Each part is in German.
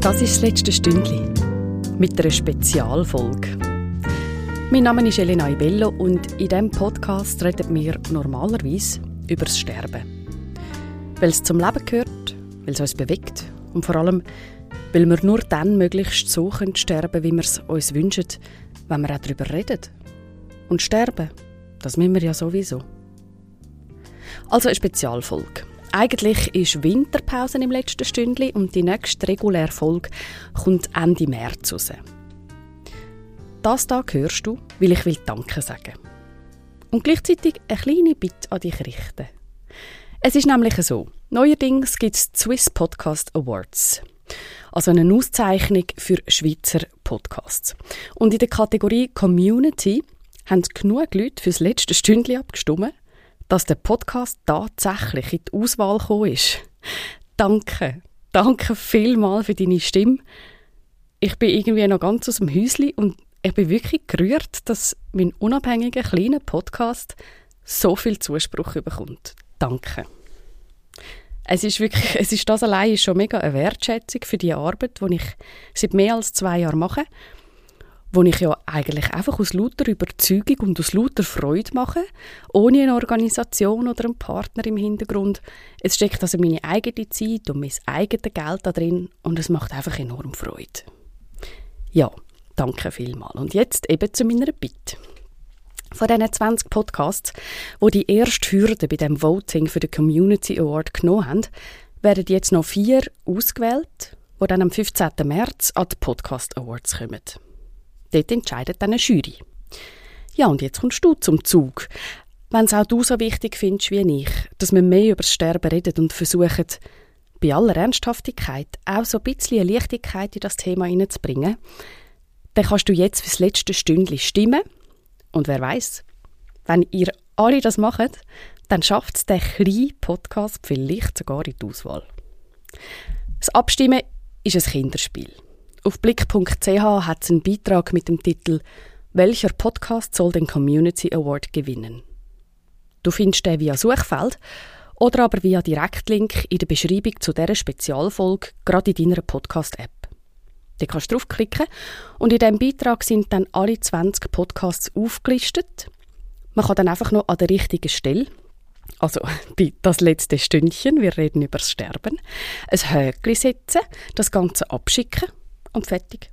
Das ist das letzte Stündchen mit einer Spezialfolge. Mein Name ist Elena Ibello und in diesem Podcast reden wir normalerweise über das Sterben. Weil es zum Leben gehört, weil es uns bewegt und vor allem, weil wir nur dann möglichst so sterben können wie wir es uns wünschen, wenn wir auch darüber reden. Und sterben, das müssen wir ja sowieso. Also eine Spezialfolge. Eigentlich ist Winterpause im letzten Stündli und die nächste reguläre Folge kommt Ende März raus. Das da hörst du, weil ich will Danke sagen. Und gleichzeitig eine kleine Bitte an dich richten. Es ist nämlich so, neuerdings gibt es Swiss Podcast Awards. Also eine Auszeichnung für Schweizer Podcasts. Und in der Kategorie Community haben genug Leute fürs letzte Stündli abgestimmt dass der Podcast tatsächlich in die Auswahl gekommen ist. Danke. Danke vielmals für deine Stimme. Ich bin irgendwie noch ganz aus dem Häuschen und ich bin wirklich gerührt, dass mein unabhängiger kleiner Podcast so viel Zuspruch bekommt. Danke. Es ist wirklich, es ist das allein schon mega eine Wertschätzung für die Arbeit, die ich seit mehr als zwei Jahren mache wo ich ja eigentlich einfach aus lauter Überzeugung und aus lauter Freude mache, ohne eine Organisation oder einen Partner im Hintergrund. Es steckt also meine eigene Zeit und mein eigenes Geld da drin und es macht einfach enorm Freude. Ja, danke vielmals. Und jetzt eben zu meiner Bitte. Von diesen 20 Podcasts, wo die, erste Hürde bei dem Voting für den Community Award genommen haben, werden jetzt noch vier ausgewählt, die dann am 15. März an die Podcast Awards kommen. Dort entscheidet dann eine Jury. Ja, und jetzt kommst du zum Zug. Wenn es auch du so wichtig findest wie ich, dass wir mehr über das Sterben reden und versuchen, bei aller Ernsthaftigkeit auch so ein bisschen Leichtigkeit in das Thema hineinzubringen, dann kannst du jetzt fürs letzte Stündchen stimmen. Und wer weiß, wenn ihr alle das macht, dann schafft es der kleine Podcast vielleicht sogar in die Auswahl. Das Abstimmen ist ein Kinderspiel. Auf blick.ch hat es einen Beitrag mit dem Titel Welcher Podcast soll den Community Award gewinnen? Du findest den via Suchfeld oder aber via Direktlink in der Beschreibung zu dieser Spezialfolge gerade in deiner Podcast-App. Da kannst du draufklicken und in diesem Beitrag sind dann alle 20 Podcasts aufgelistet. Man kann dann einfach noch an der richtigen Stelle, also bei das letzte Stündchen, wir reden über das Sterben, ein Höckli setzen, das Ganze abschicken und fertig.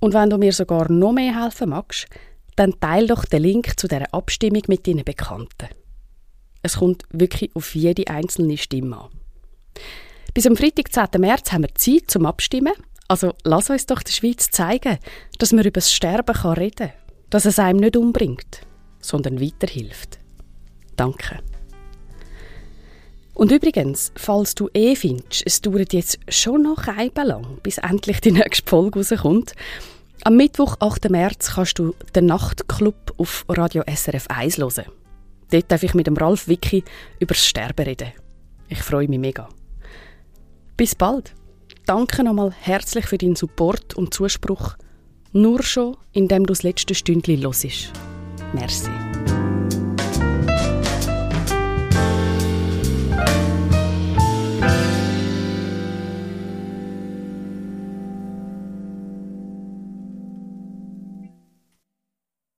Und wenn du mir sogar noch mehr helfen magst, dann teile doch den Link zu der Abstimmung mit deinen Bekannten. Es kommt wirklich auf jede einzelne Stimme an. Bis am Freitag, 10. März, haben wir Zeit zum Abstimmen. Also lass uns doch der Schweiz zeigen, dass man über das Sterben reden kann. Dass es einem nicht umbringt, sondern weiterhilft. Danke. Und übrigens, falls du eh findest, es dauert jetzt schon noch ein lang, bis endlich die nächste Folge rauskommt, am Mittwoch, 8. März, kannst du den Nachtclub auf Radio SRF 1 hören. Dort darf ich mit dem Ralf Wicki über das Sterben reden. Ich freue mich mega. Bis bald. Danke nochmal herzlich für deinen Support und Zuspruch. Nur schon, indem du das letzte Stündchen hörst. Merci.